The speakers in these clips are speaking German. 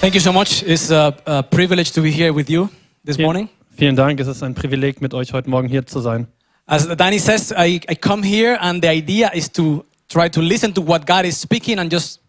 Thank you so much. It's a, a privilege to be here with you this morning. Vielen Dank, es ist ein Privileg, mit euch heute Morgen hier zu sein. As Danny says, I, I come here and the idea is to try to listen to what God is speaking and just,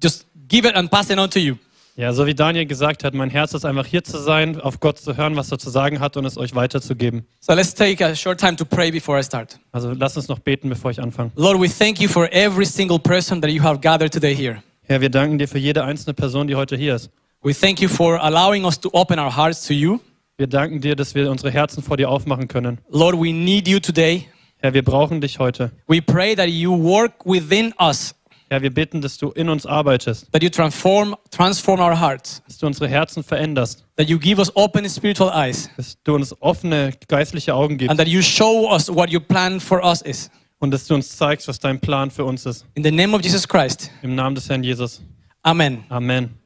just give it and pass it on to you. Ja, so wie Daniel gesagt hat, mein Herz ist einfach hier zu sein, auf Gott zu hören, was er zu sagen hat und es euch weiterzugeben. So let's take a short time to pray before I start. Also lasst uns noch beten, bevor ich anfange. Lord, we thank you for every single person that you have gathered today here. Herr, wir danken dir für jede einzelne Person, die heute hier ist. We thank you for allowing us to open our hearts to you. Wir danken dir, dass wir unsere Herzen vor dir aufmachen können. Lord, we need you today. Herr, wir brauchen dich heute. We pray that you work within us, Herr, wir bitten, dass du in uns arbeitest, that you transform, transform our hearts, dass du unsere Herzen veränderst, that you give us open spiritual eyes, dass du uns offene geistliche Augen gibst and that you show us what your plan for us is. Und dass du uns zeigst, was dein Plan für uns ist. In the name of Jesus Christ. Im Namen des Herrn Jesus. Amen. Amen.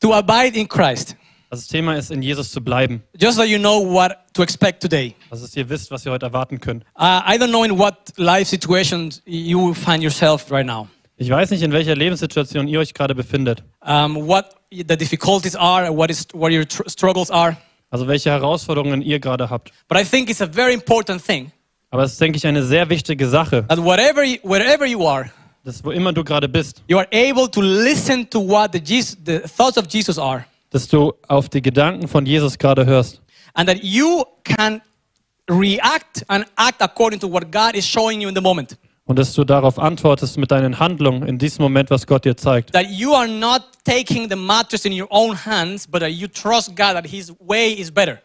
To abide in Christ. Das Thema ist, in Jesus zu bleiben. Just so you know what to expect today. Also, dass ihr wisst, was ihr heute erwarten könnt. Uh, I don't know in what life situations you find yourself right now. Ich weiß nicht, in welcher Lebenssituation ihr euch gerade befindet. Um, what the difficulties are, what is what your tr- struggles are. Also, welche Herausforderungen ihr gerade habt. But I think it's a very important thing Aber es ist, denke ich, eine sehr wichtige Sache, that whatever you, wherever you are, dass wo immer du gerade bist, you are able to listen to what the, Jesus, the thoughts of Jesus are, dass du auf die Gedanken von Jesus gerade hörst. and that you can react and act according to what God is showing you in the moment. Und dass du darauf antwortest mit deinen Handlungen in diesem Moment, was Gott dir zeigt. That you are not taking the matters in your own hands, but that you trust God that His way is better.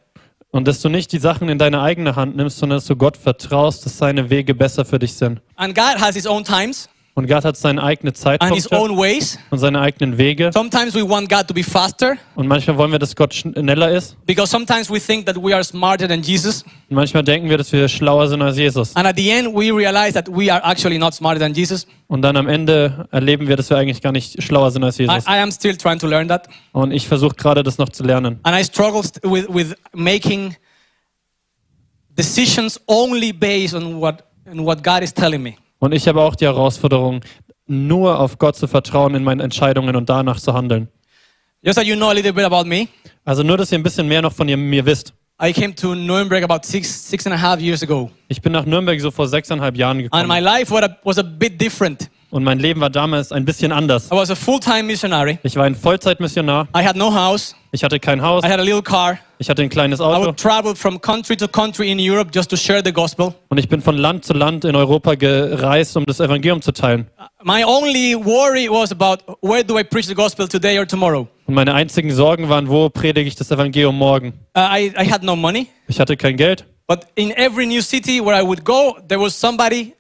Und dass du nicht die Sachen in deine eigene Hand nimmst, sondern dass du Gott vertraust, dass seine Wege besser für dich sind. And God has His own times Und Gott hat seine eigene and His own ways. und seine eigenen Wege. Sometimes we want God to be faster Und manchmal wollen wir, dass Gott schneller ist. because sometimes we think that we are smarter than Jesus. Und manchmal denken wir, dass wir schlauer sind als Jesus. And at the end, we realize that we are actually not smarter than Jesus. Und dann am Ende erleben wir, dass wir eigentlich gar nicht schlauer sind als I, Jesus. I am still trying to learn that. Und ich versuche gerade, das noch zu lernen. And I struggle st- with, with making decisions only based on what, on what God is telling me. Und ich habe auch die Herausforderung, nur auf Gott zu vertrauen in meinen Entscheidungen und danach zu handeln. Just so you know a little bit about me, Also nur, dass ihr ein bisschen mehr noch von mir wisst. I came to Nuremberg about six, six and a half years ago. Ich bin nach Nürnberg so vor sechseinhalb Jahren And gekommen. my life was a, was a bit different. Und mein Leben war damals ein bisschen anders. I was a full time missionary. Ich war ein Vollzeitmissionar. I had no house. Ich hatte kein Haus. I had a little car. Ich hatte ein kleines I Auto. would travel from country to country in Europe just to share the gospel. Und ich bin von Land zu Land in Europa gereist, um das Evangelium zu teilen. My only worry was about where do I preach the gospel today or tomorrow. Und meine einzigen Sorgen waren, wo predige ich das Evangelium morgen? Uh, I, I had no money, Ich hatte kein Geld. but in every new city where I would go, there was somebody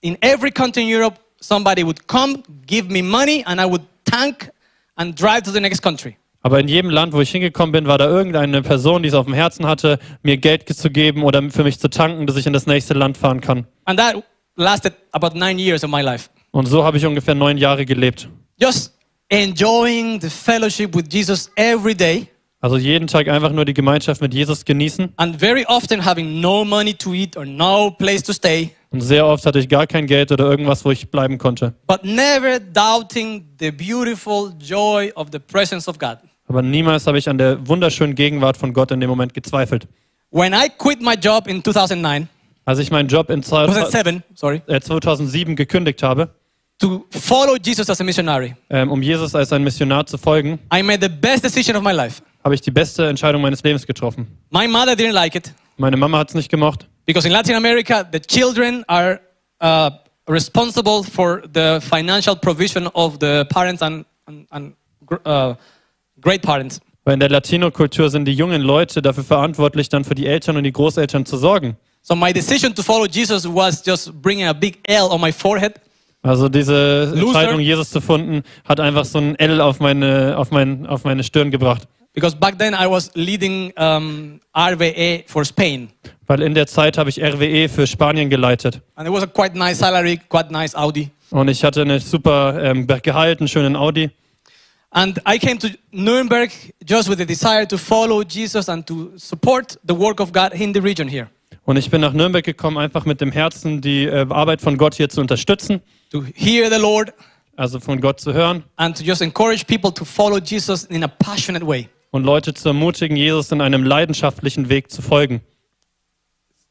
in every country in Europe, somebody would come, give me money, and I would tank and drive to the next country. Aber in jedem Land, wo ich hingekommen bin, war da irgendeine Person, die es auf dem Herzen hatte, mir Geld zu geben oder für mich zu tanken, dass ich in das nächste Land fahren kann. And that lasted about nine years of my life. Und so habe ich ungefähr neun Jahre gelebt. Just enjoying the fellowship with Jesus every day, Also jeden Tag einfach nur die Gemeinschaft mit Jesus genießen. and very often having no money to eat or no place to stay, Und sehr oft hatte ich gar kein Geld oder irgendwas, wo ich bleiben konnte. but never doubting the beautiful joy of the presence of God. Aber niemals habe ich an der wunderschönen Gegenwart von Gott in dem Moment gezweifelt. When I quit my job in 2009, Als ich meinen Job in zwei- 2007, sorry, äh, 2007 gekündigt habe, to follow Jesus as a missionary, ähm, um Jesus als ein Missionar zu folgen, I made the best decision of my life. Habe ich die beste Entscheidung meines Lebens getroffen. My mother didn't like it Meine Mama hat es nicht gemocht, because in Latin America, the children are uh, responsible for the financial provision of the parents and, and, and uh, great parents. weil in der Latino-Kultur sind die jungen Leute dafür verantwortlich, dann für die Eltern und die Großeltern zu sorgen. So my decision to follow Jesus was just bringing a big L on my forehead. Also diese. Entscheidung, Jesus zu finden, hat einfach so ein L auf meine, auf mein, auf meine Stirn gebracht. Because back then I was leading um, RVE for Spain. Weil in der Zeit habe ich RWE für Spanien geleitet. And it was a quite nice salary, quite nice Audi. Und ich hatte eine super ähm, Gehalt, einen schönen Audi. And I came to Nuremberg just with the desire to follow Jesus and to support the work of God in the region here. Und ich bin nach Nürnberg gekommen, einfach mit dem Herzen, die äh, Arbeit von Gott hier zu unterstützen, To hear the Lord, also von Gott zu hören and to just encourage people to follow Jesus in a passionate way. Und Leute zu ermutigen, Jesus in einem leidenschaftlichen Weg zu folgen.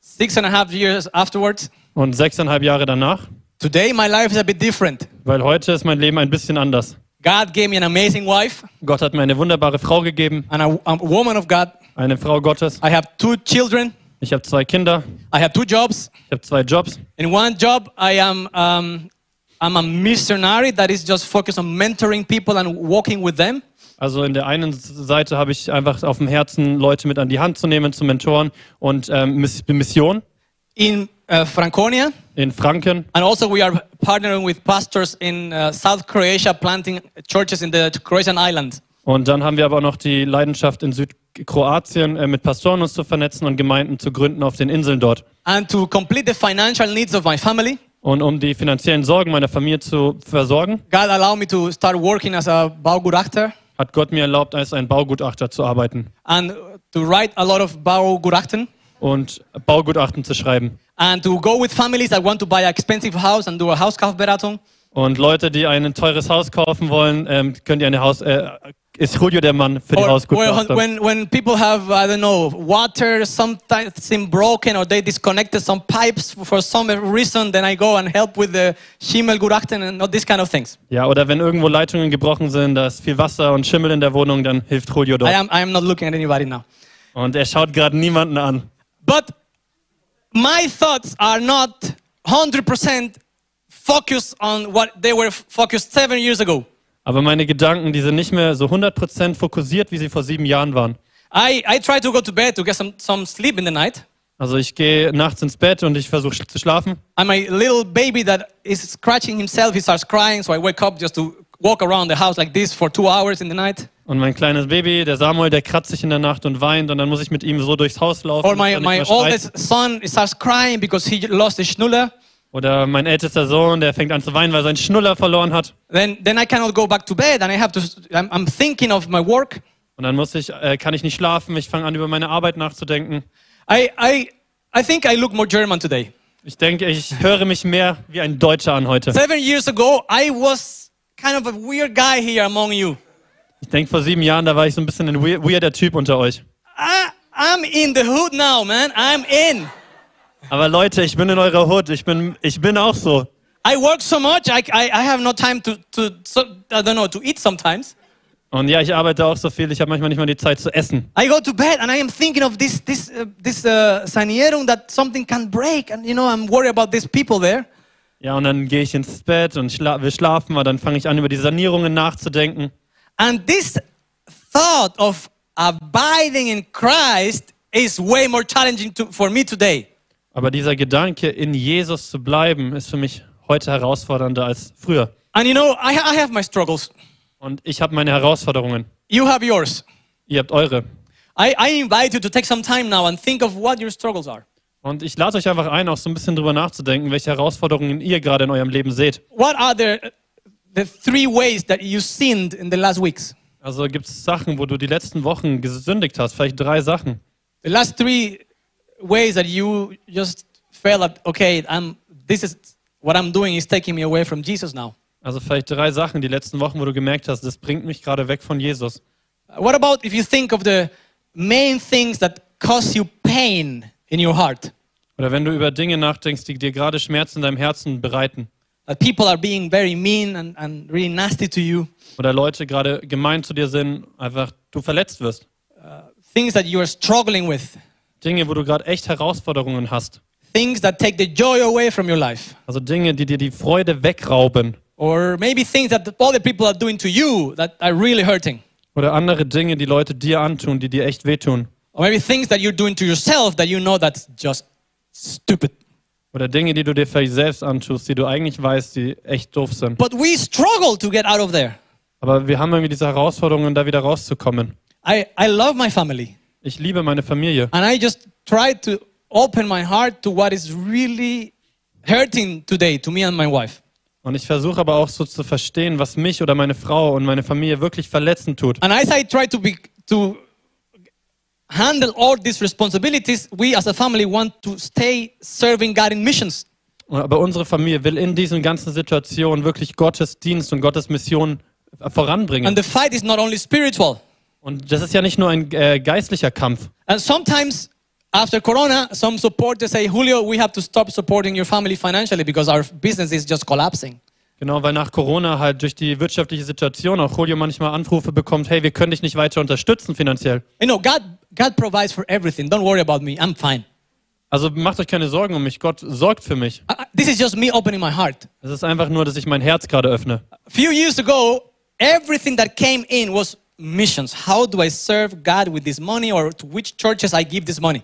Six and a half years afterwards, Und sechseinhalb Jahre danach, today my life is a bit different. weil heute ist mein Leben ein bisschen anders. God gave me an amazing wife Gott hat mir eine wunderbare Frau gegeben, and a, a woman of God. eine Frau Gottes. I have two children. Ich habe zwei Kinder, I have two jobs. ich habe zwei Jobs. In one job, I am um, I'm a missionary that is just focused on mentoring people and walking with them. Also in der einen Seite habe ich einfach auf dem Herzen, Leute mit an die Hand zu nehmen, zu mentoren und ähm, Miss- Mission In uh, Franconia, in Franken. and also we are partnering with pastors in uh, South Croatia, planting churches in the Croatian island. Und dann haben wir aber auch noch die Leidenschaft in Südkroatien äh, mit Pastoren uns zu vernetzen und Gemeinden zu gründen auf den Inseln dort. And to complete the financial needs of my family, Und um die finanziellen Sorgen meiner Familie zu versorgen, God allowed me to start working as a Baugutachter hat Gott mir erlaubt, als ein Baugutachter zu arbeiten and to write a lot of Baugutachten und Baugutachten zu schreiben. and to go with families that want to buy an expensive house and do a Hauskaufberatung. Und Leute, die ein teures Haus kaufen wollen, ähm, könnt ihr eine Haus. Äh, ist Julio der Mann für die Or, when, when people have, I don't know, water something broken or they disconnected some pipes for some reason, then I go and help with the Schimmelgutachten and all these kind of things. Ja, oder wenn irgendwo Leitungen gebrochen sind, da ist viel Wasser und Schimmel in der Wohnung, dann hilft Julio I dort. am, I am not looking at anybody now. Und er schaut gerade niemanden an. But my thoughts are not 100% focused on what they were focused seven years ago. Aber meine Gedanken, die sind nicht mehr so 100% fokussiert, wie sie vor sieben Jahren waren. I, I try to go to bed to get some, some sleep in the night. Also ich gehe nachts ins Bett und ich versuche zu schlafen. And my little baby that is scratching himself, he starts crying, so I wake up just to walk around the house like this for two hours in the night. Und mein kleines Baby, der Samuel, der kratzt sich in der Nacht und weint und dann muss ich mit ihm so durchs Haus laufen. Or my, my oldest son starts crying because he lost his schnuller. Oder mein ältester Sohn, der fängt an zu weinen, weil er seinen Schnuller verloren hat. Then, then I cannot go back to bed and I have to, I'm, I'm thinking of my work. Und dann muss ich, äh, kann ich nicht schlafen. Ich fange an, über meine Arbeit nachzudenken. I, I, I think I look more German today. Ich denke, ich höre mich mehr wie ein Deutscher an heute. Seven years ago, I was kind of a weird guy here among you. Ich denke, vor sieben Jahren, da war ich so ein bisschen ein weir- weirder Typ unter euch. I, I'm in the hood now, man. I'm in. Aber Leute, ich bin in eurer Hut. Ich bin, ich bin auch so. I work so much, I, I, I have no time to, to so, I don't know, to eat sometimes. Und ja, ich arbeite auch so viel. Ich habe manchmal nicht mal die Zeit zu essen. I go to bed and I am thinking of this, this, uh, this uh, Sanierung that something can break. And, you know, I'm worried about these people there. Ja, und dann gehe ich ins Bett und schla wir schlafen, aber dann fange ich an, über die Sanierungen nachzudenken. And this thought of abiding in Christ is way more challenging to, for me today. Aber dieser Gedanke, in Jesus zu bleiben, ist für mich heute herausfordernder als früher. And you know, I, I have my struggles. Und ich habe meine Herausforderungen. You have yours. Ihr habt eure. I, I invite you to take some time now and think of what your struggles are. Und ich lade euch einfach ein, auch so ein bisschen drüber nachzudenken, welche Herausforderungen ihr gerade in eurem Leben seht. What are the, the three ways that you sinned in the last weeks? Also gibt es Sachen, wo du die letzten Wochen gesündigt hast, vielleicht drei Sachen. The last three ways that you just felt that, okay, I'm, this is what I'm doing is taking me away from Jesus now. Also vielleicht drei Sachen die letzten Wochen, wo du gemerkt hast, das bringt mich gerade weg von Jesus. What about if you think of the main things that cause you pain in your heart? Oder wenn du über Dinge nachdenkst, die dir gerade Schmerz in deinem Herzen bereiten. That people are being very mean and, and really nasty to you. Oder Leute gerade gemein zu dir sind, einfach du verletzt wirst. Things that you are struggling with. Dinge, wo du gerade echt Herausforderungen hast. Things that take the joy away from your life. Also Dinge, die dir die Freude wegrauben. Or maybe things that other people are doing to you that are really hurting. Oder andere Dinge, die Leute dir antun, die dir echt wehtun. Or maybe things that you're doing to yourself that you know that's just stupid. Oder Dinge, die du dir vielleicht selbst antust, die du eigentlich weißt, die echt doof sind. But we struggle to get out of there. Aber wir haben irgendwie diese Herausforderungen, da wieder rauszukommen. I, I love my family. Ich liebe meine Familie. And I just try to open my heart to what is really hurting today to me and my wife. Und ich versuche aber auch so zu verstehen, was mich oder meine Frau und meine Familie wirklich verletzen tut. And as I try to be to handle all these responsibilities, we as a family want to stay serving God in missions. Aber unsere Familie will in diesen ganzen Situationen wirklich Gottes Dienst und Gottes Mission voranbringen. And the fight is not only spiritual. Und das ist ja nicht nur ein äh, geistlicher Kampf. And sometimes after Corona, some supporters say, Julio, we have to stop supporting your family financially because our business is just collapsing. Genau, weil nach Corona halt durch die wirtschaftliche Situation auch Julio manchmal Anrufe bekommt, hey, wir können dich nicht weiter unterstützen finanziell. You know, God, God provides for everything. Don't worry about me. I'm fine. Also macht euch keine Sorgen um mich, Gott sorgt für mich. I- this is just me opening my heart. Es ist einfach nur, dass ich mein Herz gerade öffne. A few years ago, everything that came in was missions. How do I serve God with this money or to which churches I give this money?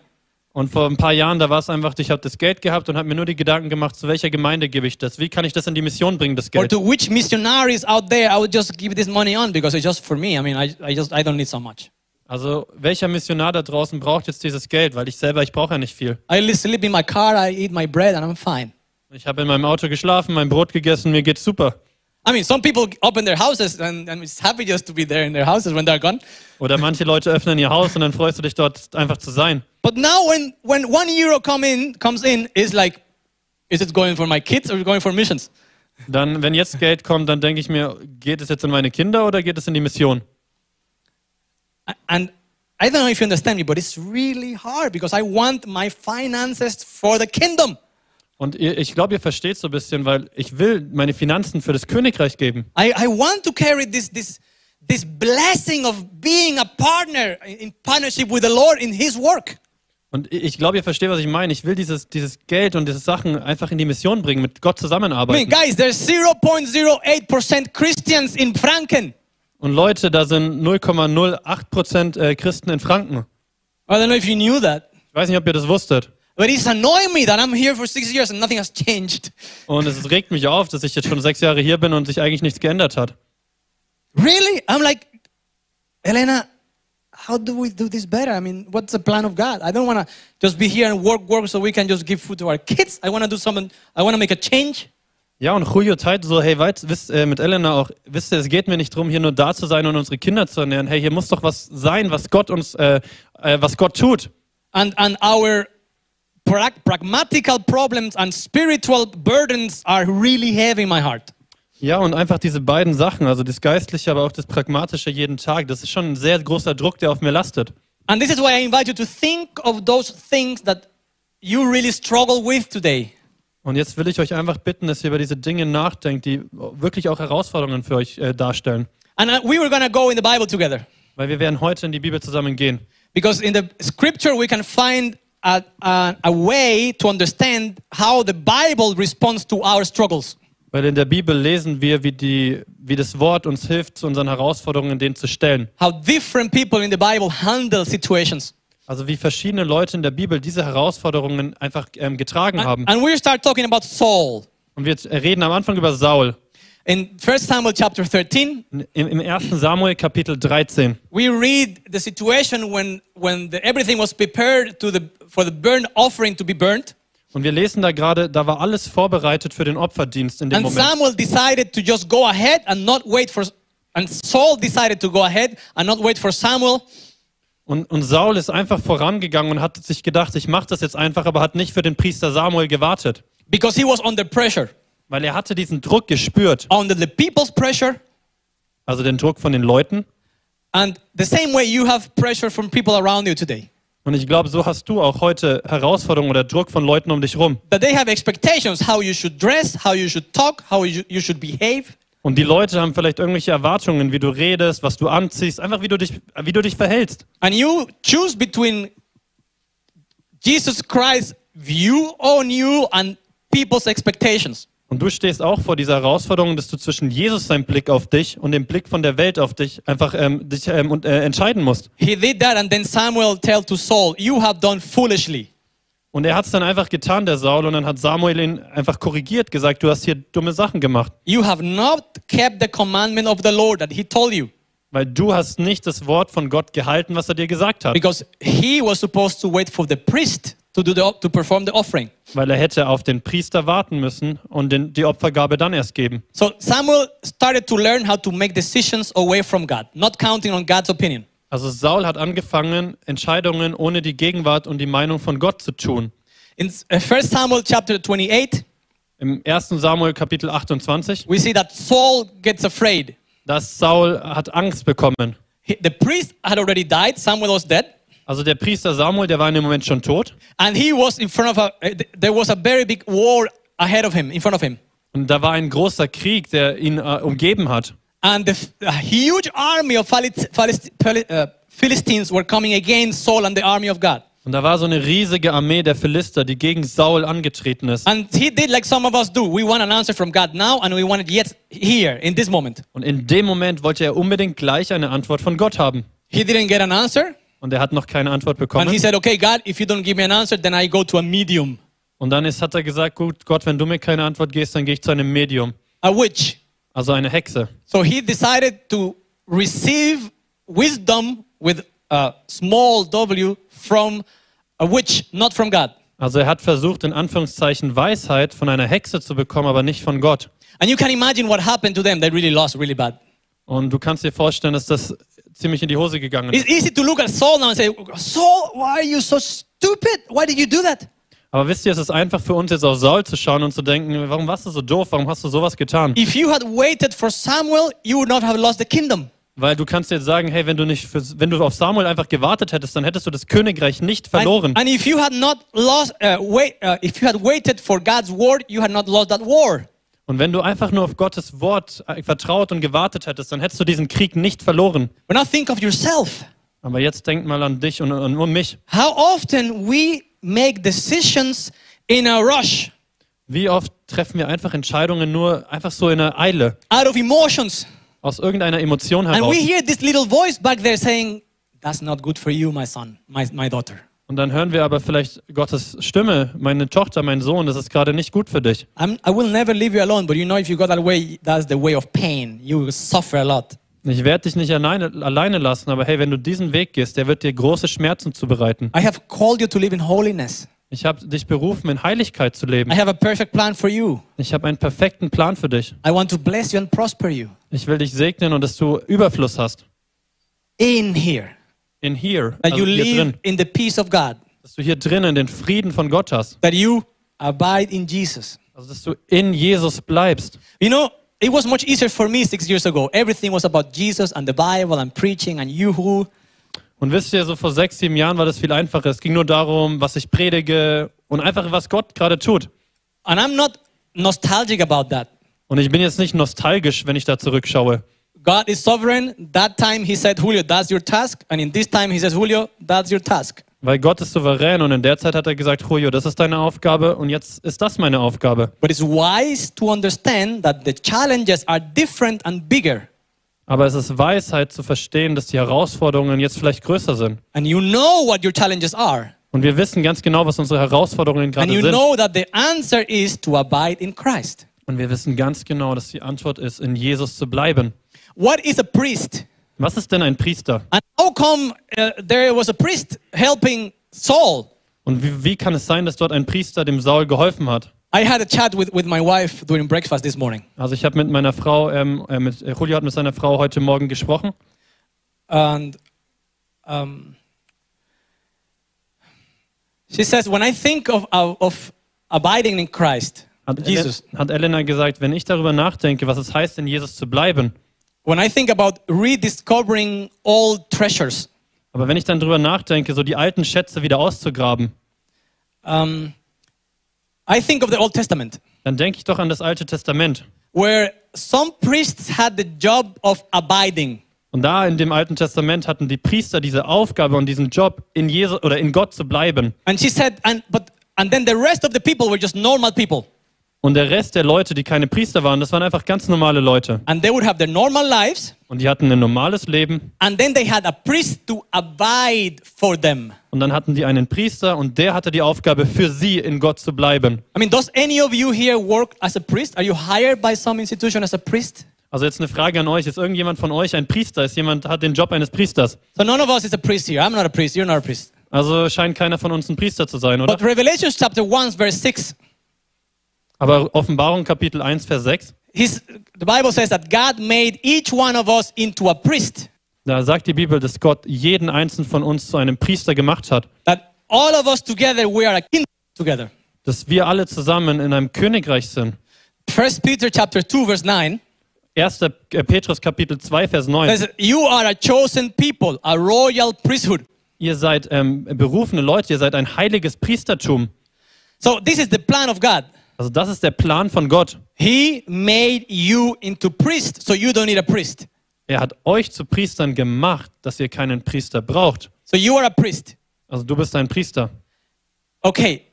Und vor ein paar Jahren, da war es einfach, ich habe das Geld gehabt und habe mir nur die Gedanken gemacht, zu welcher Gemeinde gebe ich das? Wie kann ich das in die Mission bringen, das Or Geld? to which missionaries out there I would just give this money on because it's just for me. I mean, I, I just, I don't need so much. Also welcher Missionar da draußen braucht jetzt dieses Geld? Weil ich selber, ich brauche ja nicht viel. I sleep in my car, I eat my bread, and I'm fine. Ich habe in meinem Auto geschlafen, mein Brot gegessen, mir geht's super. I mean, some people open their houses and, and it's happy just to be there in their houses when they're gone. Oder manche Leute öffnen ihr Haus und dann freust du dich dort einfach zu sein. But now when, when one euro come in, comes in, it's like, is it going for my kids or going for missions? Dann, wenn jetzt Geld kommt, dann denke ich mir, geht es jetzt in meine Kinder oder geht es in die Mission? And I don't know if you understand me, but it's really hard because I want my finances for the kingdom. Und ich glaube, ihr versteht so ein bisschen, weil ich will meine Finanzen für das Königreich geben. I, I want to carry this, this, this blessing of being a partner in partnership with the Lord in His work. Und ich glaube, ihr versteht, was ich meine. Ich will dieses, dieses Geld und diese Sachen einfach in die Mission bringen, mit Gott I mean, zusammenarbeiten. guys, there's 0.08% Christians in Franken. Und Leute, da sind 0,08% äh, Christen in Franken. I don't know if you knew that. Ich weiß nicht, ob ihr das wusstet. But it's annoying me that I'm here for six years and nothing has changed. Und es regt mich auf, dass ich jetzt schon sechs Jahre hier bin und sich eigentlich nichts geändert hat. Really? I'm like, Elena, how do we do this better? I mean, what's the plan of God? I don't want to just be here and work, work so we can just give food to our kids. I want to do something, I want to make a change. Ja, und Julio teilt so, hey, weit, wisst, äh, mit Elena auch, wisst ihr, es geht mir nicht darum, hier nur da zu sein und unsere Kinder zu ernähren. Hey, hier muss doch was sein, was Gott uns, äh, äh, was Gott tut. And, and our pragmatical problems and spiritual burdens are really heavy in my heart. Ja, und einfach diese beiden Sachen, also das Geistliche, aber auch das Pragmatische jeden Tag, das ist schon ein sehr großer Druck, der auf mir lastet. And this is why I invite you to think of those things that you really struggle with today. Und jetzt will ich euch einfach bitten, dass ihr über diese Dinge nachdenkt, die wirklich auch Herausforderungen für euch äh, darstellen. And uh, we were going to go in the Bible together. Weil wir werden heute in die Bibel zusammen gehen. Because in the scripture, we can find a, a, a way to understand how the Bible responds to our struggles. Weil in der Bibel lesen wir, wie, die, wie das Wort uns hilft, zu unseren Herausforderungen denen zu stellen. How different people in the Bible handle situations. Also wie verschiedene Leute in der Bibel diese Herausforderungen einfach ähm, getragen haben. And, and we start talking about Saul. Und wir reden am Anfang über Saul. In 1 Samuel chapter 13, Im, im 1. Samuel Kapitel 13. we read the situation when, when the, everything was prepared to the, for the burnt offering to be burnt. Und wir lesen da gerade, da war alles vorbereitet für den Opferdienst in dem And Moment. Samuel decided to just go ahead and not wait for, and Saul decided to go ahead and not wait for Samuel. Und, und Saul ist einfach vorangegangen und hat sich gedacht, ich mache das jetzt einfach, aber hat nicht für den Priester Samuel gewartet. because he was under pressure, Weil er hatte diesen Druck gespürt, under the people's pressure. also den Druck von den Leuten. And the same way you have pressure from people around you today. Und ich glaube, so hast du auch heute Herausforderungen oder Druck von Leuten um dich rum. That they have expectations how you should dress, how you should talk, how you, you should behave. Und die Leute haben vielleicht irgendwelche Erwartungen, wie du redest, was du anziehst, einfach wie du dich, wie du dich verhältst. And you choose between Jesus Christ's view on you and people's expectations. Und du stehst auch vor dieser Herausforderung, dass du zwischen Jesus seinen Blick auf dich und dem Blick von der Welt auf dich einfach ähm, dich ähm, und, äh, entscheiden musst. He did that, and then Samuel told to Saul, You have done foolishly. Und er hat es dann einfach getan, der Saul, und dann hat Samuel ihn einfach korrigiert, gesagt, du hast hier dumme Sachen gemacht. You have not kept the commandment of the Lord that he told you. Weil du hast nicht das Wort von Gott gehalten, was er dir gesagt hat. Because he was supposed to wait for the priest to, do the, to perform the offering. Weil er hätte auf den Priester warten müssen und den, die Opfergabe dann erst geben. So Samuel started to learn how to make decisions away from God, not counting on God's opinion. Also Saul hat angefangen, Entscheidungen ohne die Gegenwart und die Meinung von Gott zu tun. In uh, 1 Samuel chapter 28, Im 1. Samuel Kapitel 28, we see that Saul gets afraid. dass Saul hat Angst bekommen. He- the priest had already died, Samuel was dead, Also der Priester Samuel, der war in dem Moment schon tot. and he was in front of a, th- there was a very big war ahead of him, in front of him. Und da war ein großer Krieg, der ihn äh, umgeben hat. And the a huge army of uh, Philistines were coming against Saul and the army of God. Und da war so eine riesige Armee der Philister, die gegen Saul angetreten ist. And he did like some of us do. We want an answer from God now, and we want it yet here, in this moment. Und in dem Moment wollte er unbedingt gleich eine Antwort von Gott haben. He didn't get an answer, Und er hat noch keine Antwort and he bekommen. said, Okay, God, if you don't give me an answer, then I go to a medium, Und dann ist, hat er gesagt, gut, Gott, wenn du mir keine Antwort gibst, dann gehe ich zu einem Medium. a witch. Also eine Hexe. So he decided to receive wisdom with a small w from a witch, not from God. Also er hat versucht, in Anführungszeichen Weisheit von einer Hexe zu bekommen, aber nicht von Gott. And you can imagine what happened to them. They really lost really bad. Und du kannst dir vorstellen, dass das ziemlich in die Hose gegangen. It's easy to look at Saul now and say, Saul, why are you so stupid? Why did you do that? Aber wisst ihr, es ist einfach für uns jetzt auf Saul zu schauen und zu denken, warum warst du so doof? Warum hast du sowas getan? If you had waited for Samuel, you would not have lost the kingdom. Weil du kannst jetzt sagen, hey, wenn du nicht, für, wenn du auf Samuel einfach gewartet hättest, dann hättest du das Königreich nicht verloren. And, and if you had not lost, uh, wait, uh, if you had waited for God's word, you had not lost that war. Und wenn du einfach nur auf Gottes Wort äh, vertraut und gewartet hättest, dann hättest du diesen Krieg nicht verloren. But now think of yourself. Aber jetzt denk mal an dich und, und um mich. How often we make decisions in a rush, Wie oft treffen wir einfach Entscheidungen nur einfach so in einer Eile, out of emotions, aus irgendeiner Emotion and heraus. we hear this little voice back there saying, "That's not good for you, my son, my, my daughter." Und dann hören wir aber vielleicht Gottes Stimme, meine Tochter, mein Sohn, das ist gerade nicht gut für dich. I'm, I will never leave you alone, but you know, if you go that way, that's the way of pain. You will suffer a lot. Ich werde dich nicht alleine, alleine lassen, aber hey, wenn du diesen Weg gehst, der wird dir große Schmerzen zubereiten. I have called you to live in holiness. Ich habe dich berufen, in Heiligkeit zu leben. I have a perfect plan for you. Ich habe einen perfekten Plan für dich. I want to bless you and prosper you Ich will dich segnen und dass du Überfluss hast. in here, In here, that also you hier live drin. in the peace of God, Dass du hier drinnen den Frieden von Gott hast. that you abide in Jesus. Also dass du in Jesus bleibst. You know, it was much easier for me six years ago. Everything was about Jesus and the Bible and preaching and you who. Und wisst ihr, so vor sechs, sieben Jahren war das viel einfacher. Es ging nur darum, was ich predige und einfach, was Gott gerade tut. And I'm not nostalgic about that. Und ich bin jetzt nicht nostalgisch, wenn ich da zurückschaue. God is sovereign. That time he said, Julio, that's your task. And in this time he says, Julio, that's your task. Weil Gott ist souverän und in der Zeit hat er gesagt, Julio, das ist deine Aufgabe und jetzt ist das meine Aufgabe. But it's wise to understand that the challenges are different and bigger. Aber es ist Weisheit zu verstehen, dass die Herausforderungen jetzt vielleicht größer sind. And you know what your challenges are. Und wir wissen ganz genau, was unsere Herausforderungen And gerade sind. know that the answer is to abide in Christ. Und wir wissen ganz genau, dass die Antwort ist, in Jesus zu bleiben. What is a priest? Was ist denn ein Priester? And how come uh, there was a priest helping Saul? Und wie, wie kann es sein, dass dort ein Priester dem Saul geholfen hat? I had a chat with, with my wife during breakfast this morning. Also ich habe mit meiner Frau, ähm, äh, mit, äh, Julio hat mit seiner Frau heute Morgen gesprochen. And um, she says, when I think of, of, of abiding in Christ, Hat, Jesus, Ele- hat Elena gesagt, wenn ich darüber nachdenke, was es heißt, in Jesus zu bleiben, when I think about rediscovering old treasures, aber wenn ich dann darüber nachdenke, so die alten Schätze wieder auszugraben, um, I think of the Old Testament, dann denke ich doch an das Alte Testament. where some priests had the job of abiding. Und da in dem Alten Testament hatten die Priester diese Aufgabe und diesen Job, in Jesus oder in Gott zu bleiben. And she said, and but and then the rest of the people were just normal people. Und der Rest der Leute, die keine Priester waren, das waren einfach ganz normale Leute. And they would have their normal lives, Und die hatten ein normales Leben. and then they had a priest to abide for them. Und dann hatten die einen Priester und der hatte die Aufgabe, für sie in Gott zu bleiben. I mean, does any of you here work as a priest? Are you hired by some institution as a priest? Also jetzt eine Frage an euch. Ist irgendjemand von euch ein Priester? Ist jemand, hat den Job eines Priesters? So none of us is a priest here. I'm not a priest. You're not a priest. Also scheint keiner von uns ein Priester zu sein, oder? But Revelation chapter 1, verse 6, Aber Offenbarung Kapitel 1, Vers 6, his, the Bible says that God made each one of us into a priest. da sagt die Bibel, dass Gott jeden einzelnen von uns zu einem Priester gemacht hat. That all of us together, we are a kingdom together. dass wir alle zusammen in einem Königreich sind. 1 Peter chapter 2 verse 9 1. Petrus Kapitel 2, Vers 9. says, You are a chosen people, a royal priesthood. Ihr seid ähm, berufene Leute, ihr seid ein heiliges Priestertum. So this is the plan of God. Also das ist der Plan von Gott. He made you into priest, so you don't need a priest. Er hat euch zu Priestern gemacht, dass ihr keinen Priester braucht. So you are a priest. Also du bist ein Priester. Okay,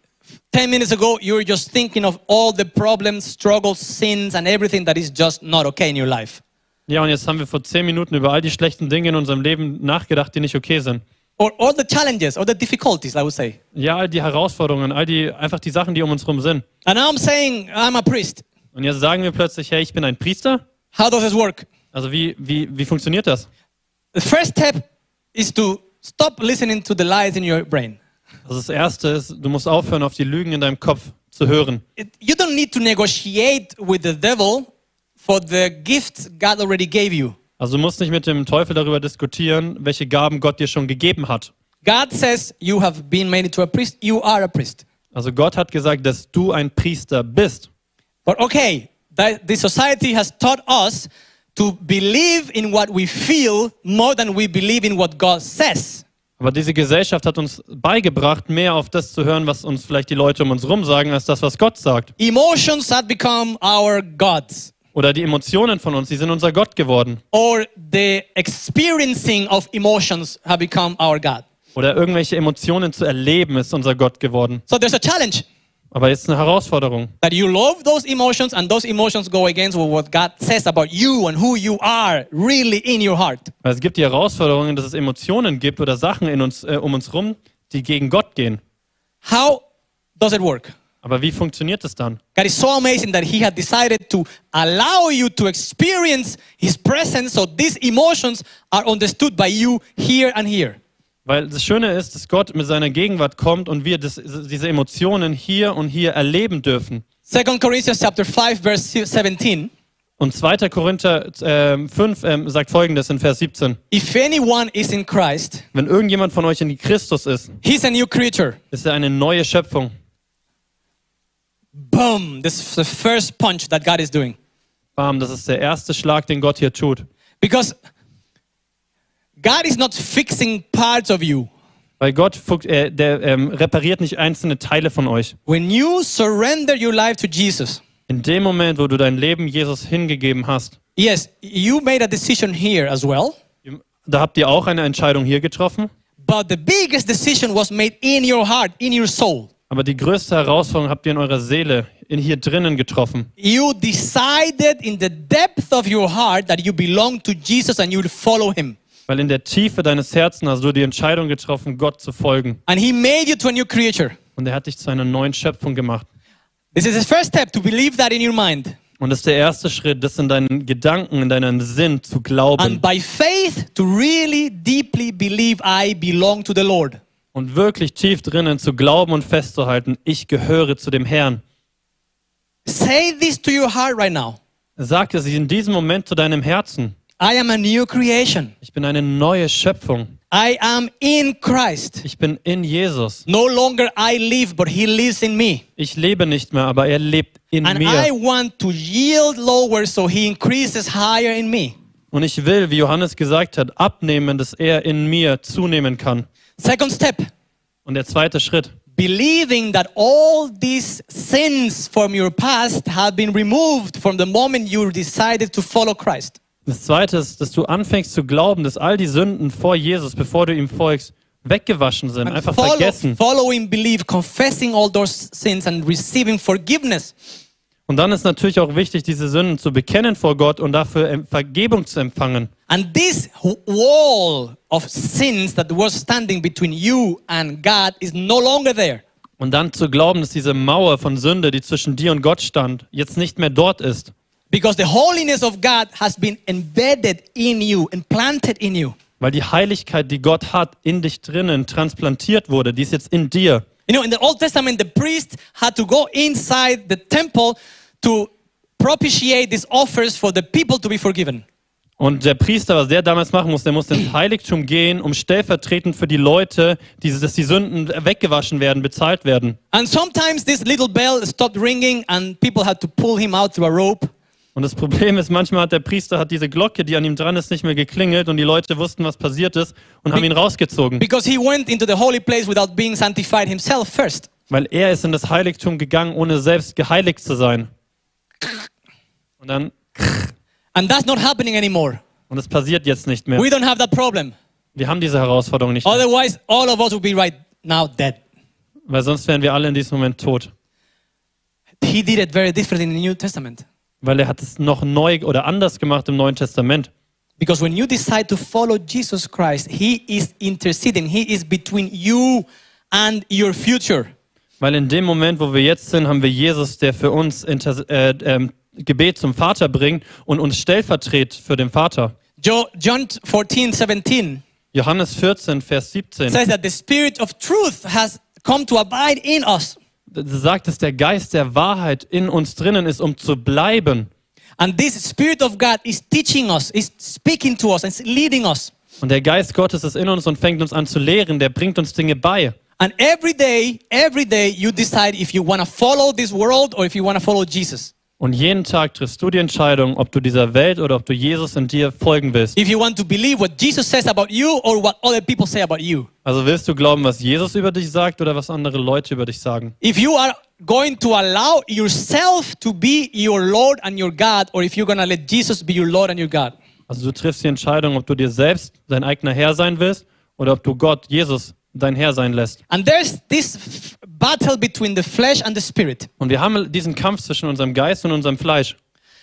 10 minutes ago, you were just thinking of all the problems, struggles, sins, and everything that is just not okay in your life. Ja, und jetzt haben wir vor zehn Minuten über all die schlechten Dinge in unserem Leben nachgedacht, die nicht okay sind. Or all the challenges, or the difficulties, I would say. Ja, all die Herausforderungen, all die einfach die Sachen, die um uns herum sind. And now I'm saying I'm a priest. Und jetzt sagen wir plötzlich, hey, ich bin ein Priester. How does this work? Also wie, wie, wie funktioniert das? The first step is to stop listening to the lies in your brain. Also das Erste ist, du musst aufhören, auf die Lügen in deinem Kopf zu hören. You don't need to negotiate with the devil for the gifts God already gave you. Also du musst nicht mit dem Teufel darüber diskutieren, welche Gaben Gott dir schon gegeben hat. God says you have been made into a priest, you are a priest. Also Gott hat gesagt, dass du ein Priester bist. But okay, the society has taught us to believe in what we feel more than we believe in what God says. Aber diese Gesellschaft hat uns beigebracht, mehr auf das zu hören, was uns vielleicht die Leute um uns herum sagen, als das, was Gott sagt. Emotions have become our gods, Oder die Emotionen von uns, die sind unser Gott geworden. or the experiencing of emotions have become our God. Oder irgendwelche Emotionen zu erleben, ist unser Gott geworden. So there's a challenge Aber jetzt eine Herausforderung. that you love those emotions, and those emotions go against what God says about you and who you are really in your heart. Weil es gibt die Herausforderungen, dass es Emotionen gibt oder Sachen in uns, äh, um uns rum, die gegen Gott gehen. How does it work? Aber wie funktioniert es dann? God is so amazing that He had decided to allow you to experience His presence so these emotions are understood by you here and here. Weil das Schöne ist, dass Gott mit seiner Gegenwart kommt und wir das, diese Emotionen hier und hier erleben dürfen. 2 Corinthians chapter 5 verse 17 Und 2. Korinther ähm, 5 ähm, sagt folgendes in Vers 17. If anyone is in Christ Wenn irgendjemand von euch in Christus ist, he's a new creature ist er eine neue Schöpfung. Boom this is the first punch that God is doing Bam, das ist der erste Schlag, den Gott hier tut. because God is not fixing parts of you Weil Gott äh, der, ähm, repariert nicht einzelne Teile von euch. when you surrender your life to Jesus In dem Moment, wo du dein Leben Jesus hingegeben hast, yes you made a decision here as well da habt ihr auch eine Entscheidung hier getroffen. but the biggest decision was made in your heart in your soul Aber die größte Herausforderung habt ihr in eurer Seele, in hier drinnen getroffen. You decided in the depth of your heart that you belong to Jesus and you will follow him. Weil in der Tiefe deines Herzens hast du die Entscheidung getroffen, Gott zu folgen. And he made you to a new creature. Und er hat dich zu einer neuen Schöpfung gemacht. This is the first step to believe that in your mind. Und das ist der erste Schritt, das in deinen Gedanken, in deinen Sinn zu glauben. And by faith, to really deeply believe I belong to the Lord. Und wirklich tief drinnen zu glauben und festzuhalten, ich gehöre zu dem Herrn. Say this to your heart right now Sag es in diesem Moment zu deinem Herzen. I am a new creation. Ich bin eine neue Schöpfung. I am in Christ. Ich bin in Jesus. No longer I live, but he lives in me. Ich lebe nicht mehr, aber er lebt in And I mir. want to yield lower so he increases higher in me. Und ich will, wie Johannes gesagt hat, abnehmen, dass er in mir zunehmen kann. Second step Und der zweite Schritt, believing that all these sins from your past have been removed from the moment you decided to follow Christ. das zweite ist, dass du anfängst zu glauben, dass all die Sünden vor Jesus, bevor du ihm folgst, weggewaschen sind, And einfach follow, vergessen. following belief, confessing all those sins and receiving forgiveness. Und dann ist natürlich auch wichtig, diese Sünden zu bekennen vor Gott und dafür Vergebung zu empfangen. And this wall of sins that was standing between you and God is no longer there. Und dann zu glauben, dass diese Mauer von Sünde, die zwischen dir und Gott stand, jetzt nicht mehr dort ist. Because the holiness of God has been embedded in you, implanted in you. Weil die Heiligkeit, die Gott hat, in dich drinnen transplantiert wurde, die ist jetzt in dir. You know, in the Old Testament, the priest had to go inside the temple to propitiate these offers for the people to be forgiven. Und der Priester, was der damals machen muss, der muss ins Heiligtum gehen, um stellvertretend für die Leute, die, dass die Sünden weggewaschen werden, bezahlt werden. And sometimes this little bell stopped ringing and people had to pull him out through a rope. Und das Problem ist, manchmal hat der Priester hat diese Glocke, die an ihm dran ist, nicht mehr geklingelt und die Leute wussten, was passiert ist und haben ihn rausgezogen. Because he went into the holy place without being sanctified himself first. Weil er ist in das Heiligtum gegangen, ohne selbst geheiligt zu sein. Und dann, And that's not happening anymore. und es passiert jetzt nicht mehr. We don't have that problem. Wir haben diese Herausforderung nicht mehr, Otherwise, all of us would be right now dead. weil sonst wären wir alle in diesem Moment tot. He did it very different in the New Testament. Weil er hat es noch neu oder anders gemacht im Neuen Testament. Because when you decide to follow Jesus Christ, He is interceding. He is between you and your future. Weil in dem Moment, wo wir jetzt sind, haben wir Jesus, der für uns Inter äh, ähm, Gebet zum Vater bringt und uns stellvertret für den Vater. Jo- John 14, 17 Johannes 14, Vers 17 says that the Spirit of truth has come to abide in us. Sagt, dass der Geist der Wahrheit in uns drinnen ist, um zu bleiben. And this Spirit of God is teaching us, is speaking to us, and is leading us. Und der Geist Gottes ist in uns und fängt uns an zu lehren, der bringt uns Dinge bei. And every day, every day, you decide if you want to follow this world or if you want to follow Jesus. Und jeden Tag triffst du die Entscheidung, ob du dieser Welt oder ob du Jesus in dir folgen willst. If you want to believe what Jesus says about you or what other people say about you. Also willst du glauben, was Jesus über dich sagt oder was andere Leute über dich sagen? If you are going to allow yourself to be your Lord and your God, or if you're going to let Jesus be your Lord and your God. Also du triffst die Entscheidung, ob du dir selbst dein eigener Herr sein willst oder ob du Gott, Jesus, dein Herr sein lässt. And there's this battle between the flesh and the spirit. Und wir haben diesen Kampf zwischen unserem Geist und unserem Fleisch.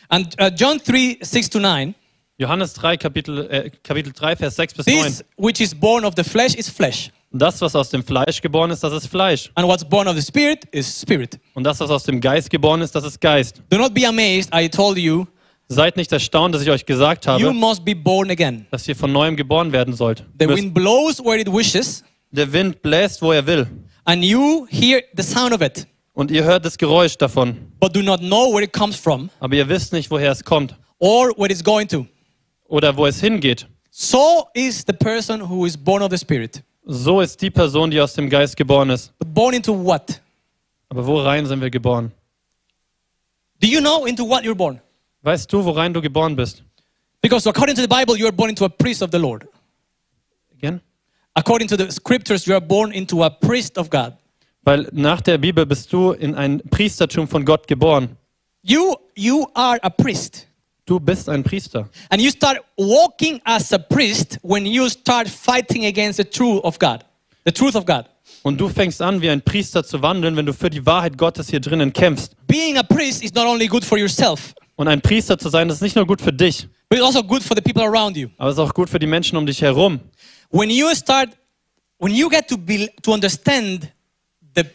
And uh, John 3 6 to 9 Johannes 3, Kapitel, äh, Kapitel 3, Vers 6 bis 9. this which is born of the flesh is flesh, Das, was aus dem Fleisch geboren ist, das ist Fleisch. and what's born of the spirit is spirit. Und das, was aus dem Geist geboren ist, das ist Geist. Do not be amazed, I told you, Seid nicht erstaunt, dass ich euch gesagt you habe, must be born again. dass ihr von neuem geboren werden sollt. The wind blows where it wishes, Der Wind bläst, wo er will. And you hear the sound of it, Und ihr hört das Geräusch davon. but do not know where it comes from Aber ihr wisst nicht, woher es kommt or where it's going to. oder wo es hingeht. So is the person who is born of the spirit. So ist die Person, die aus dem Geist geboren ist. But born into what? Aber worein sind wir geboren? Do you know into what you're born? Weißt du, worein du geboren bist? Because according to the Bible, you are born into a priest of the Lord. Again? According to the scriptures, you are born into a priest of God. Weil nach der Bibel bist du in ein Priestertum von Gott geboren. You, you are a priest. Du bist ein Priester. And you start walking as a priest when you start fighting against the truth of God. The truth of God. Und du fängst an, wie ein Priester zu wandeln, wenn du für die Wahrheit Gottes hier drinnen kämpfst. Being a priest is not only good for yourself, Und ein Priester zu sein, das ist nicht nur gut für dich, but it's also good for the people around you. aber es ist auch gut für die Menschen um dich herum. When you start, when you get to be, to understand the,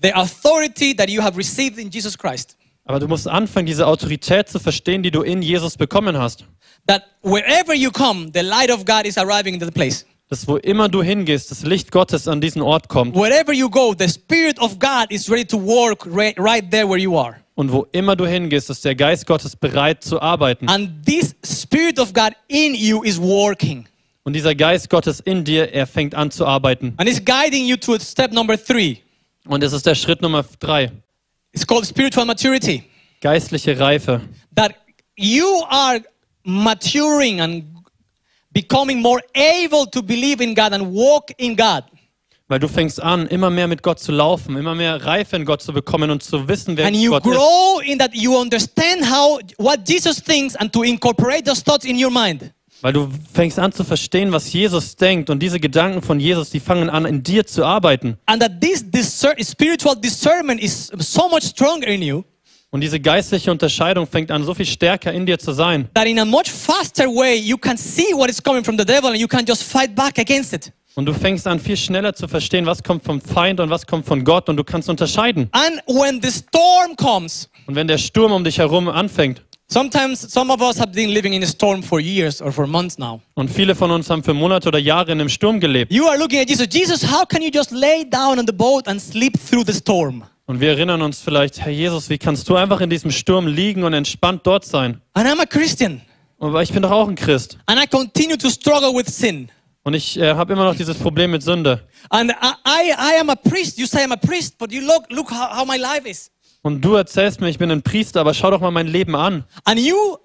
the authority that you have received in Jesus Christ, Aber du musst anfangen, diese Autorität zu verstehen, die du in Jesus bekommen hast. that wherever you come, the light of God is arriving into the place. Dass wo immer du hingehst, das Licht Gottes an diesen Ort kommt. Wherever you go, the Spirit of God is ready to work right, right there where you are. Und wo immer du hingehst, ist der Geist Gottes bereit zu arbeiten. And this Spirit of God in you is working. Und dieser Geist Gottes in dir, er fängt an zu arbeiten. And it's guiding you to step number three. Und das ist der Schritt Nummer drei. It's called spiritual maturity. Geistliche Reife. That you are maturing and becoming more able to believe in God and walk in God. Weil du fängst an, immer mehr mit Gott zu laufen, immer mehr Reife in Gott zu bekommen und zu wissen, wer And you Gott ist. grow in that you understand how what Jesus thinks and to incorporate those thoughts in your mind. Weil du fängst an zu verstehen, was Jesus denkt und diese Gedanken von Jesus, die fangen an, in dir zu arbeiten. And that this discer- spiritual discernment is so much stronger in you Und diese geistliche Unterscheidung fängt an, so viel stärker in dir zu sein, that in a much faster way you can see what is coming from the devil and you can just fight back against it. Und du fängst an, viel schneller zu verstehen, was kommt vom Feind und was kommt von Gott und du kannst unterscheiden. And when the storm comes, Und wenn der Sturm um dich herum anfängt, sometimes some of us have been living in a storm for years or for months now. und viele von uns haben für Monate oder Jahre in einem Sturm gelebt, You are looking at Jesus. Jesus, how can you just lay down on the boat and sleep through the storm? und wir erinnern uns vielleicht, Herr Jesus, wie kannst du einfach in diesem Sturm liegen und entspannt dort sein? And I'm a Christian. Aber ich bin doch auch ein Christ. and I continue to struggle with sin. Und ich äh, habe immer noch dieses Problem mit Sünde. And I, I, I am a priest. You say I'm a priest, but you look, look how, how my life is. Und du erzählst mir, ich bin ein Priester, aber schau doch mal mein Leben an. And you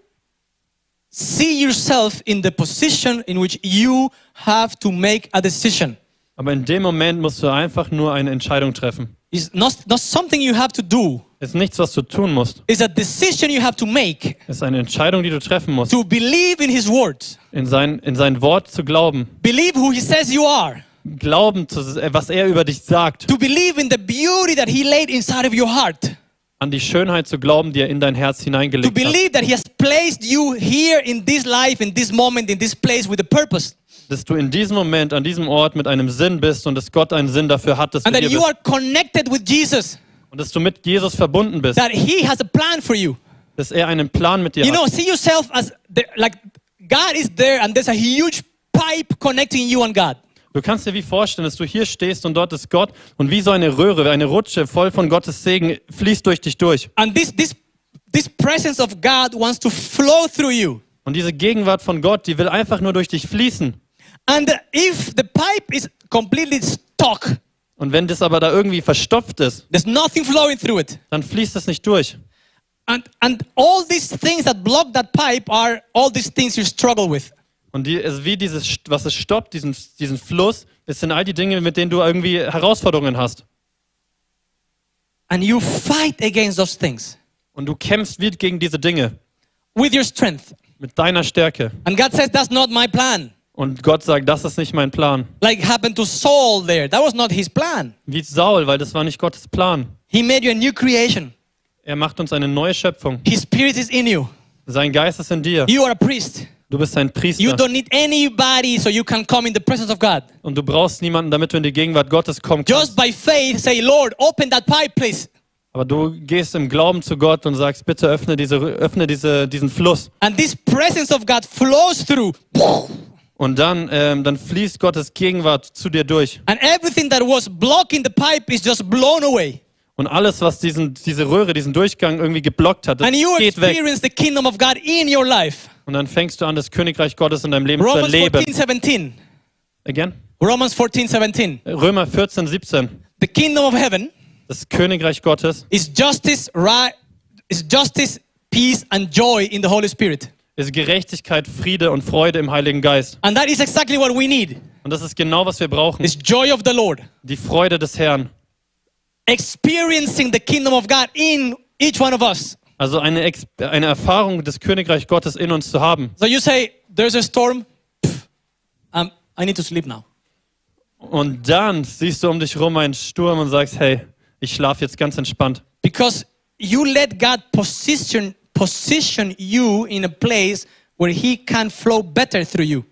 see yourself in the position in which you have to make a decision. Aber in dem Moment musst du einfach nur eine Entscheidung treffen. It's not, not something you have to do. Es ist nichts, was du tun musst. It's a decision you have to make Es ist eine Entscheidung, die du treffen musst. to believe in His word. In sein, in sein Wort zu glauben. Believe who He says you are. Glauben, zu, was er über dich sagt. To believe in the beauty that He laid inside of your heart. An die Schönheit zu glauben, die er in dein Herz hineingelegt hat. believe that He has placed you here in this life, in this moment, in this place with a purpose. Dass du in diesem Moment, an diesem Ort mit einem Sinn bist und dass Gott einen Sinn dafür hat, dass du And that hier you bist. are connected with Jesus. Und dass du mit Jesus verbunden bist. That He has a plan for you. Dass er einen Plan mit dir You know, hat. see yourself as the, like God is there and there's a huge pipe connecting you and God. Du kannst dir wie vorstellen, dass du hier stehst und dort ist Gott und wie so eine Röhre, eine Rutsche voll von Gottes Segen fließt durch dich durch. And this, this, this presence of God wants to flow through you. Und diese Gegenwart von Gott, die will einfach nur durch dich fließen. And if the pipe is completely stuck, Und wenn das aber da irgendwie verstopft ist, there's nothing flowing through it. dann fließt es nicht durch. And, and all these things that block that pipe are all these things you struggle with. Und die, ist wie dieses, was es stoppt, diesen, diesen Fluss, es sind all die Dinge, mit denen du irgendwie Herausforderungen hast. And you fight against those things Und du kämpfst wie gegen diese Dinge with your strength. mit deiner Stärke. And God says, That's not my plan. Und Gott sagt, das ist nicht mein Plan. Like happened to Saul there. That was not his plan. Wie Saul, weil das war nicht Gottes Plan. He made you a new creation. Er macht uns eine neue Schöpfung. His spirit is in you. Sein Geist ist in dir. You are a priest. Du bist ein You Priester. don't need anybody so you can come in the presence of God. Und du brauchst niemanden, damit du in die Gegenwart Gottes kommen Just kannst. by faith, say, Lord, open that pipe, please. Aber du gehst im Glauben zu Gott und sagst, bitte öffne, diese, öffne diese, diesen Fluss. And this presence of God flows through. Und dann, ähm, dann fließt Gottes Gegenwart zu dir durch. And everything that was blocking the pipe is just blown away. Und alles, was diesen, diese Röhre, diesen Durchgang irgendwie geblockt hat, das geht weg. experience the kingdom of God in your life. Und dann fängst du an, das Königreich Gottes in deinem Leben zu Romans erleben. 14, 17. Again? Romans 14, 17. Römer 14, 17. The kingdom of heaven Das Königreich Gottes is justice, right? Is justice, peace, and joy in the Holy Spirit. ist Gerechtigkeit, Friede und Freude im Heiligen Geist. And that is exactly what we need. Und das ist genau, was wir brauchen. Joy of the Lord. Die Freude des Herrn. Experiencing the kingdom of God in each one of us. Also eine, Ex eine Erfahrung des Königreich Gottes in uns zu haben. So you say, there's a storm. Pff, um, I need to sleep now. Und dann siehst du um dich rum einen Sturm und sagst, hey, ich schlafe jetzt ganz entspannt. Because you let God position, position you in a place where He can flow better through you.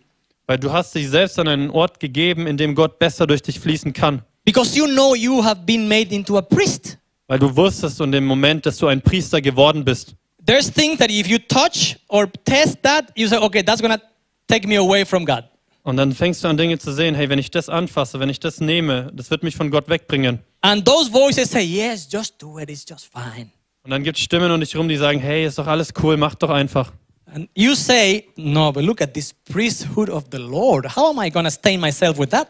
Weil du hast dich selbst an einen Ort gegeben, in dem Gott besser durch dich fließen kann. Because you know you have been made into a priest. Weil du wusstest in dem Moment, dass du ein Priester geworden bist. There's things that if you touch or test that, you say, okay, that's going to take me away from God. Und dann fängst du an Dinge zu sehen, hey, wenn ich das anfasse, wenn ich das nehme, das wird mich von Gott wegbringen. And those voices say, yes, just do it, it's just fine. Und dann gibt es Stimmen um dich rum, die sagen, hey, ist doch alles cool, mach doch einfach. And you say, no, but look at this priesthood of the Lord. How am I going to stain myself with that?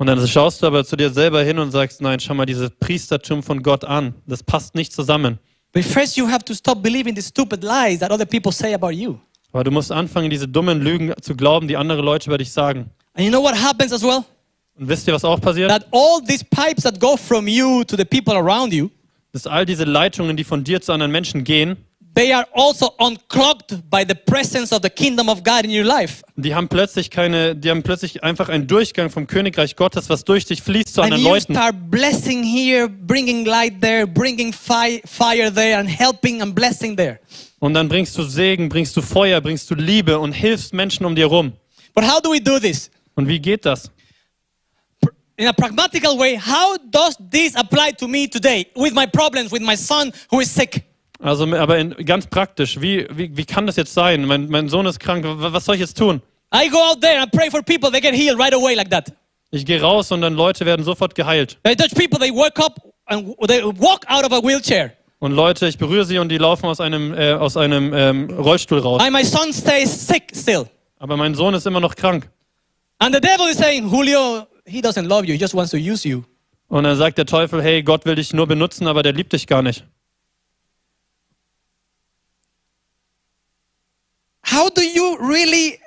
Und dann schaust du aber zu dir selber hin und sagst, nein, schau mal dieses Priestertum von Gott an. Das passt nicht zusammen. But first, you have to stop believing the stupid lies that other people say about you. Aber du musst anfangen, diese dummen Lügen zu glauben, die andere Leute über dich sagen. And you know what happens as well? Und wisst ihr, was auch passiert? That all these pipes that go from you to the people around you, Dass all diese Leitungen, die von dir zu anderen Menschen gehen, they are also unclogged by the presence of the kingdom of God in your life. die haben plötzlich keine, die haben plötzlich einfach einen Durchgang vom Königreich Gottes, was durch dich fließt zu And anderen you Leuten. start blessing here, bringing light there, bringing fi- fire there, and helping and blessing there. Und dann bringst du Segen, bringst du Feuer, bringst du Liebe und hilfst Menschen um dir rum. But how do we do this? Und wie geht das? In a pragmatical way, how does this apply to me today with my problems, with my son who is sick? Also, aber in, ganz praktisch, wie, wie, wie kann das jetzt sein? Mein, mein Sohn ist krank, wa- was soll ich jetzt tun? I go out there and pray for people, they get healed right away like that. Ich gehe raus und dann Leute werden sofort geheilt. Are Dutch people, they wake up and they walk out of a wheelchair. Und Leute, ich berühre sie und die laufen aus einem, äh, aus einem ähm, Rollstuhl raus. And my son stays sick still. Aber mein Sohn ist immer noch krank. And the devil is saying, Julio, he doesn't love you, he just wants to use you. Und dann sagt der Teufel, hey, Gott will dich nur benutzen, aber der liebt dich gar nicht. How do you really,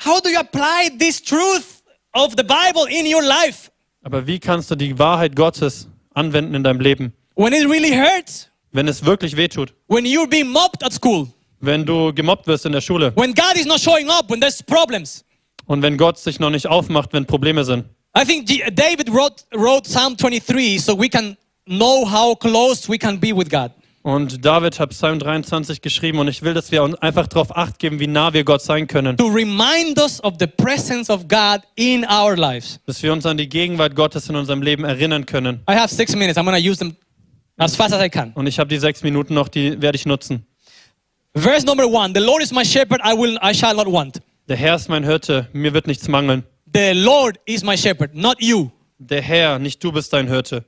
how do you apply this truth of the Bible in your life? Aber wie kannst du die Wahrheit Gottes anwenden in deinem Leben, When it really hurts, wenn es wirklich wehtut? when you're being mobbed at school, Wenn du gemobbt wirst in der Schule when God is not showing up, when there's problems. und wenn Gott sich noch nicht aufmacht, wenn Probleme sind. I think David wrote, wrote Psalm 23 so we can know how close we can be with God. Und David hat Psalm 23 geschrieben und ich will, dass wir uns einfach darauf acht geben, wie nah wir Gott sein können. To remind us of the presence of God in our lives. Dass wir uns an die Gegenwart Gottes in unserem Leben erinnern können. I have six minutes. I'm to use them as fast as I can. Und ich habe die sechs Minuten noch, die werde ich nutzen. Verse number one The Lord is my shepherd, I, will, I shall not want. Der Herr ist mein Hirte, mir wird nichts mangeln. The Lord is my shepherd, not you. Der Herr, nicht du bist dein Hirte.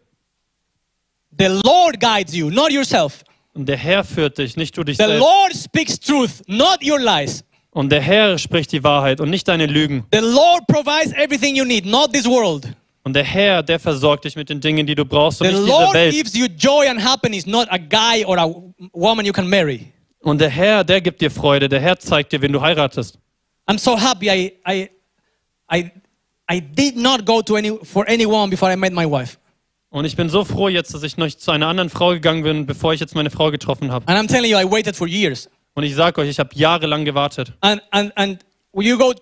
The Lord guides you, not yourself. Und der Herr führt dich, nicht du dich The selbst. Lord speaks truth, not your lies. Und der Herr spricht die Wahrheit und nicht deine Lügen. The Lord provides everything you need, not this world. Und der Herr, der versorgt dich mit den Dingen, die du brauchst und The nicht diese Lord Welt. gives you joy and happiness, not a guy or a woman you can marry. Und der Herr, der gibt dir Freude. Der Herr zeigt dir, wen du heiratest. I'm so happy I, I, I, I did not go to any, for anyone before I met my wife. Und ich bin so froh jetzt, dass ich noch zu einer anderen Frau gegangen bin, bevor ich jetzt meine Frau getroffen habe. And I'm telling you, I waited for years. Und ich sage euch, ich habe jahrelang gewartet. And, and, and you go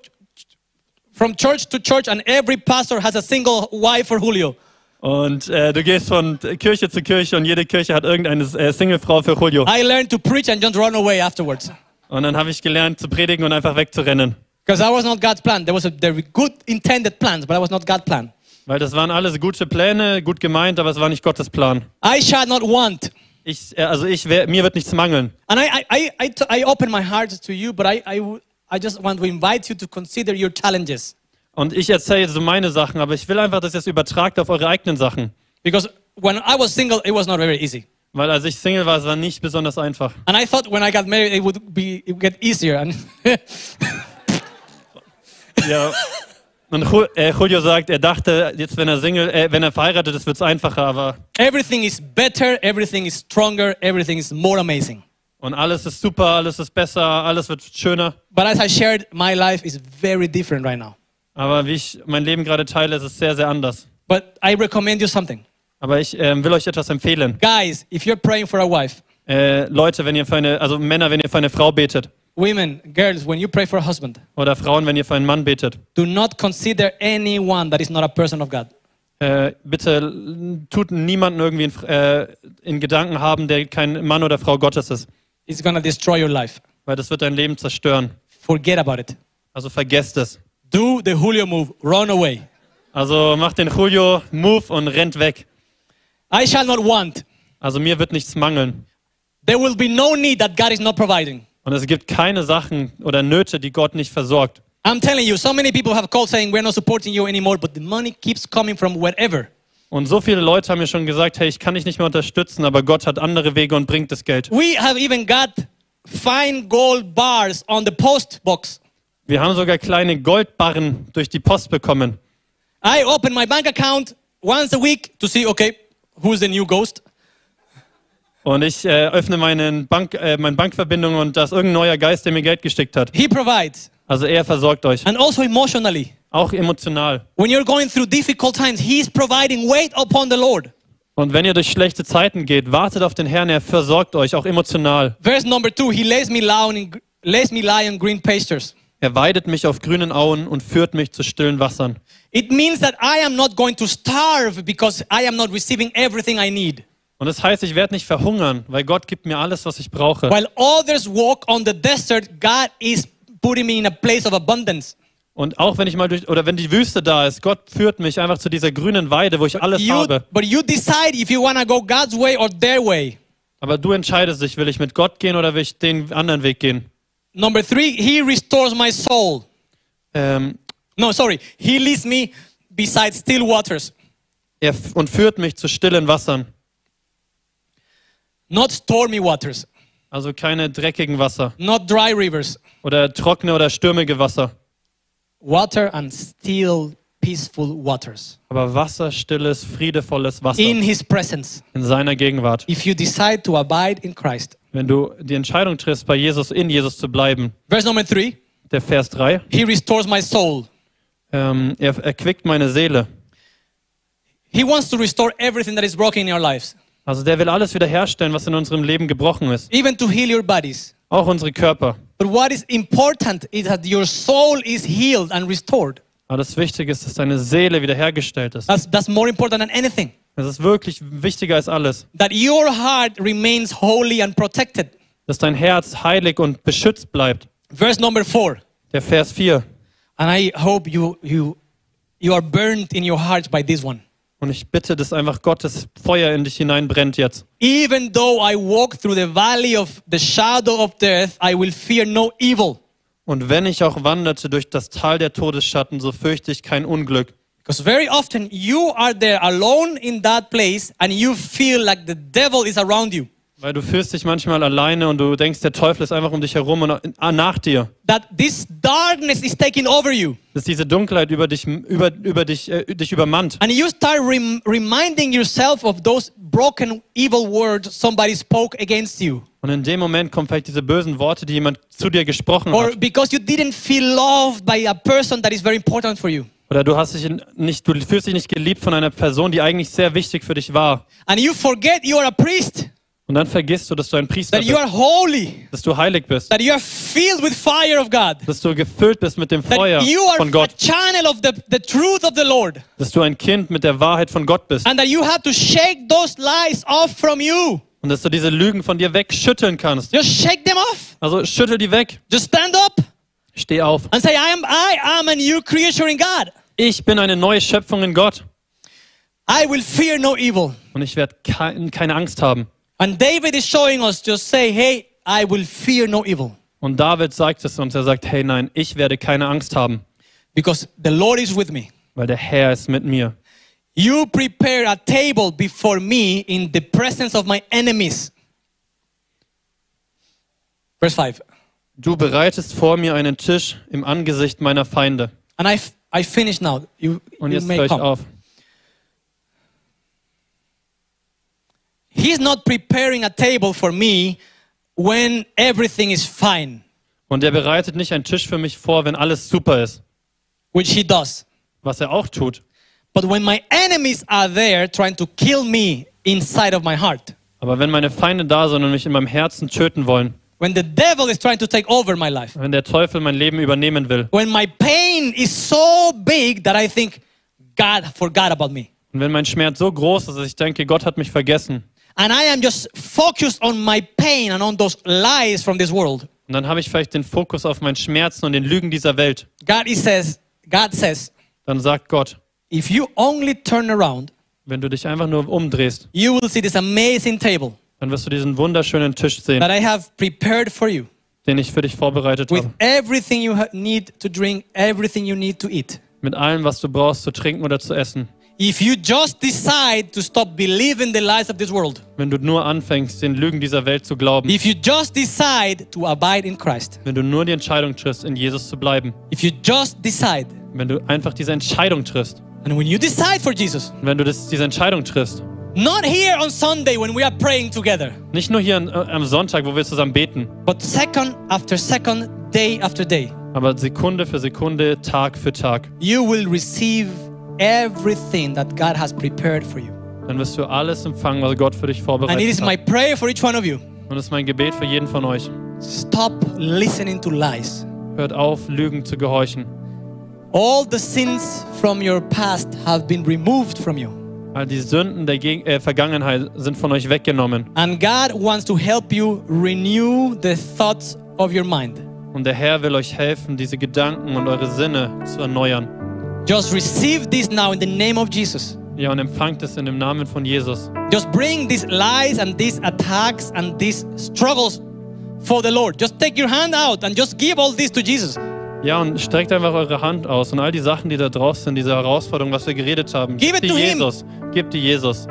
from church to church, and every pastor has a single wife for Julio. Und äh, du gehst von Kirche zu Kirche und jede Kirche hat irgendeine äh, Singlefrau für Julio. I learned to preach and just run away afterwards. Und dann habe ich gelernt zu predigen und einfach wegzurennen. Because that was not God's plan. There was a, there were good intended plans, but that was not God's plan. Weil das waren alles gute Pläne, gut gemeint, aber es war nicht Gottes Plan. I shall not want. Ich, äh, also ich, mir wird nichts mangeln. And I, I, I, I, open my heart to you, but I, I, I just want to invite you to consider your challenges. Und ich erzähle so meine Sachen, aber ich will einfach, dass ihr es übertragt auf eure eigenen Sachen. Because when I was single, it was not very easy. Weil als ich Single war, es war nicht besonders einfach. And I thought when I got married, it would be it would get easier. And Ja. Und äh, Julio sagt, er dachte, jetzt wenn er Single, äh, wenn er verheiratet ist, wird es einfacher, aber everything is better, everything is stronger, everything is more amazing. und alles ist super, alles ist besser, alles wird schöner. But as I shared, my life is very different right now. Aber wie ich mein Leben gerade teile, ist es sehr, sehr anders. But I recommend you something. Aber ich ähm, will euch etwas empfehlen. Guys, if you're praying for a wife, Äh, Leute, wenn ihr für eine, also Männer, wenn ihr für eine Frau betet women, girls, when you pray for a husband, oder Frauen, wenn ihr für einen Mann betet, do not consider anyone that is not a person of God. äh, bitte tut niemanden irgendwie in, äh, in Gedanken haben, der kein Mann oder Frau Gottes ist, It's to destroy your life. weil das wird dein Leben zerstören. Forget about it. Also vergesst es. Do the Julio move, run away. Also macht den Julio Move und rennt weg. I shall not want. Also mir wird nichts mangeln. There will be no need that God is not providing. Und es gibt keine Sachen oder Nöte, die Gott nicht versorgt. I'm telling you, so many people have called saying we're not supporting you anymore, but the money keeps coming from wherever. Und so viele Leute haben mir schon gesagt, hey, ich kann dich nicht mehr unterstützen, aber Gott hat andere Wege und bringt das Geld. We have even got fine gold bars on the post box. Wir haben sogar kleine Goldbarren durch die Post bekommen. I open my bank account once a week to see, okay, who's the new ghost? Und ich äh, öffne meinen Bank, äh, meine Bankverbindung und da ist irgendein neuer Geist, der mir Geld geschickt hat. He provides. Also er versorgt euch. And also emotionally. Auch emotional. When you're going through difficult times, He's providing. Wait upon the Lord. Und wenn ihr durch schlechte Zeiten geht, wartet auf den Herrn, er versorgt euch, auch emotional. Verse number two, He lays me lie in, lays me lie in green pastures. Er weidet mich auf grünen Auen und führt mich zu stillen Wassern. It means that I am not going to starve because I am not receiving everything I need. Und das heißt, ich werde nicht verhungern, weil Gott gibt mir alles, was ich brauche. While others walk on the desert, God is putting me in a place of abundance. Und auch wenn ich mal durch, oder wenn die Wüste da ist, Gott führt mich einfach zu dieser grünen Weide, wo ich alles You, habe. but you decide if you want to go God's way or their way. Aber du entscheidest dich, will ich mit Gott gehen oder will ich den anderen Weg gehen? Number three, He restores my soul. Ähm, No, sorry. He leads me beside still waters. er und führt mich zu stillen Wassern. Not stormy waters, Also keine dreckigen Wasser not dry rivers, oder trockene oder stürmige Wasser. water and still peaceful waters Aber Wasser, stilles, friedevolles Wasser in His presence. in seiner Gegenwart. If you decide to abide in Christ. Wenn du die Entscheidung triffst, bei Jesus, in Jesus zu bleiben. Verse number three Der Vers 3. He restores my soul. Ähm, er erquickt meine Seele. He wants to restore everything that is broken in our lives, Also der will alles wiederherstellen, was in unserem Leben gebrochen ist. even to heal your bodies. Auch unsere Körper. But what is important is that your soul is healed and restored. Aber das Wichtige ist, dass deine Seele wiederhergestellt ist. That's, that's more important than anything. Das ist wirklich wichtiger als alles. That your heart remains holy and protected. Dass dein Herz heilig und beschützt bleibt. Verse number four. Der Vers 4. And I hope you, you, you are burned in your heart by this one. Und ich bitte, dass einfach Gottes Feuer in dich hineinbrennt jetzt. Even though I walk through the valley of the shadow of death, I will fear no evil. Und wenn ich auch wanderte durch das Tal der Todesschatten, so fürchte ich kein Unglück. Because very often you are there alone in that place and you feel like the devil is around you. Weil du fühlst dich manchmal alleine und du denkst, der Teufel ist einfach um dich herum und ah, nach dir. That this darkness is taking over you. Dass diese Dunkelheit über dich, über, über dich, äh, dich übermannt. And you start rem- reminding yourself of those broken, evil words somebody spoke against you. Und in dem Moment kommen vielleicht diese bösen Worte, die jemand zu dir gesprochen Or hat. because you didn't feel loved by a person that is very important for you. Oder du hast dich nicht, du fühlst dich nicht geliebt von einer Person, die eigentlich sehr wichtig für dich war. And you forget you are a priest, Und dann vergisst du, dass du ein Priester that you bist, are holy, dass du heilig bist, that you are filled with fire of God, dass du gefüllt bist mit dem Feuer that you are von a Gott, channel of the, the truth of the Lord, dass du ein Kind mit der Wahrheit von Gott bist and that you have to shake those lies off from you. und dass du diese Lügen von dir wegschütteln kannst. Just shake them off. Also schüttel die weg, Just stand up steh auf. and say, I am, I am a new creature in God. Ich bin eine neue Schöpfung in Gott I will fear no evil. und ich werde kein, keine Angst haben. And David is showing us, just say, hey, I will fear no evil. Und David sagt es uns, er sagt, hey nein, ich werde keine Angst haben, Because the Lord is with me. weil der Herr ist mit mir. You prepare a table before me in the presence of my enemies. Verse 5. Du bereitest vor mir einen Tisch im Angesicht meiner Feinde. And I, I finish now. You, Und you jetzt may höre ich come. auf. He's not preparing a table for me when everything is fine, Und er bereitet nicht einen Tisch für mich vor, wenn alles super ist, which he does. was er auch tut. But when my enemies are there trying to kill me inside of my heart, Aber wenn meine Feinde da sind und mich in meinem Herzen töten wollen, when the devil is trying to take over my life, wenn der Teufel mein Leben übernehmen will when my pain is so big that I think God forgot about me, und wenn mein Schmerz so groß ist, dass ich denke, Gott hat mich vergessen, and I am just focused on my pain and on those lies from this world, und dann habe ich vielleicht den Fokus auf meinen Schmerzen und den Lügen dieser Welt, God says, God says, dann sagt Gott, if you only turn around, wenn du dich einfach nur umdrehst, you will see this amazing table dann wirst du diesen wunderschönen Tisch sehen, that I have prepared for you den ich für dich vorbereitet with habe. everything you need to drink, everything you need to eat. Mit allem, was du brauchst zu trinken oder zu essen. If you just decide to stop believing the lies of this world, Wenn du nur anfängst, den Lügen dieser Welt zu glauben. if you just decide to abide in Christ, Wenn du nur die Entscheidung triffst, in Jesus zu bleiben. if you just decide, Wenn du einfach diese Entscheidung triffst. and when you decide for Jesus, wenn du das, diese Entscheidung triffst. not here on Sunday when we are praying together, Nicht nur hier an, äh, am Sonntag, wo wir zusammen beten, but second after second, day after day, aber Sekunde für Sekunde, Tag für Tag. you will receive everything that God has prepared for you. Dann wirst du alles empfangen, was Gott für dich And it vorbereitet is my prayer for each one of you. Und es ist mein Gebet für jeden von euch. Stop listening to lies. Hört auf, Lügen zu gehorchen. All the sins from your past have been removed from you. All die Sünden der Geg äh, Vergangenheit sind von euch weggenommen. And God wants to help you renew the thoughts of your mind. Und der Herr will euch helfen, diese Gedanken und eure Sinne zu erneuern. Just receive this now in the name of Jesus. Ja, und empfangt es in dem Namen von Jesus. Just bring these lies and these attacks and these struggles for the Lord. Just take your hand out and just give all this to Jesus. Ja, und streckt einfach eure Hand aus und all die Sachen, die da drauf sind, diese Herausforderungen, was wir geredet haben, Give it die him. Jesus. Gebt die Jesus.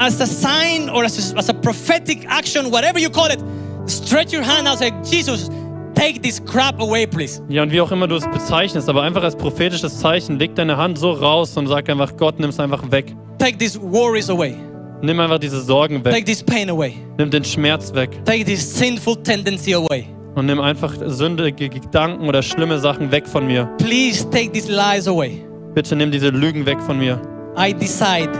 as a sign or as a, as a prophetic action, whatever you call it, stretch your hand out and say, Jesus, take this crap away, please. Ja, und wie auch immer du es bezeichnest, aber einfach als prophetisches Zeichen, leg deine Hand so raus und sag einfach, Gott, nimm es einfach weg. Take these worries away. Nimm einfach diese Sorgen weg. Take this pain away. Nimm den Schmerz weg. Take this sinful tendency away. Und nimm einfach sündige Gedanken oder schlimme Sachen weg von mir. Please take these lies away. Bitte nimm diese Lügen weg von mir. I decide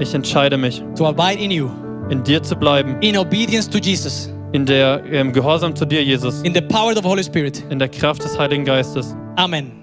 Ich entscheide mich, to abide in you, in dir zu bleiben, in obedience to Jesus, in der ähm, Gehorsam zu dir, Jesus, in the power of the Holy Spirit. in der Kraft des Heiligen Geistes. Amen.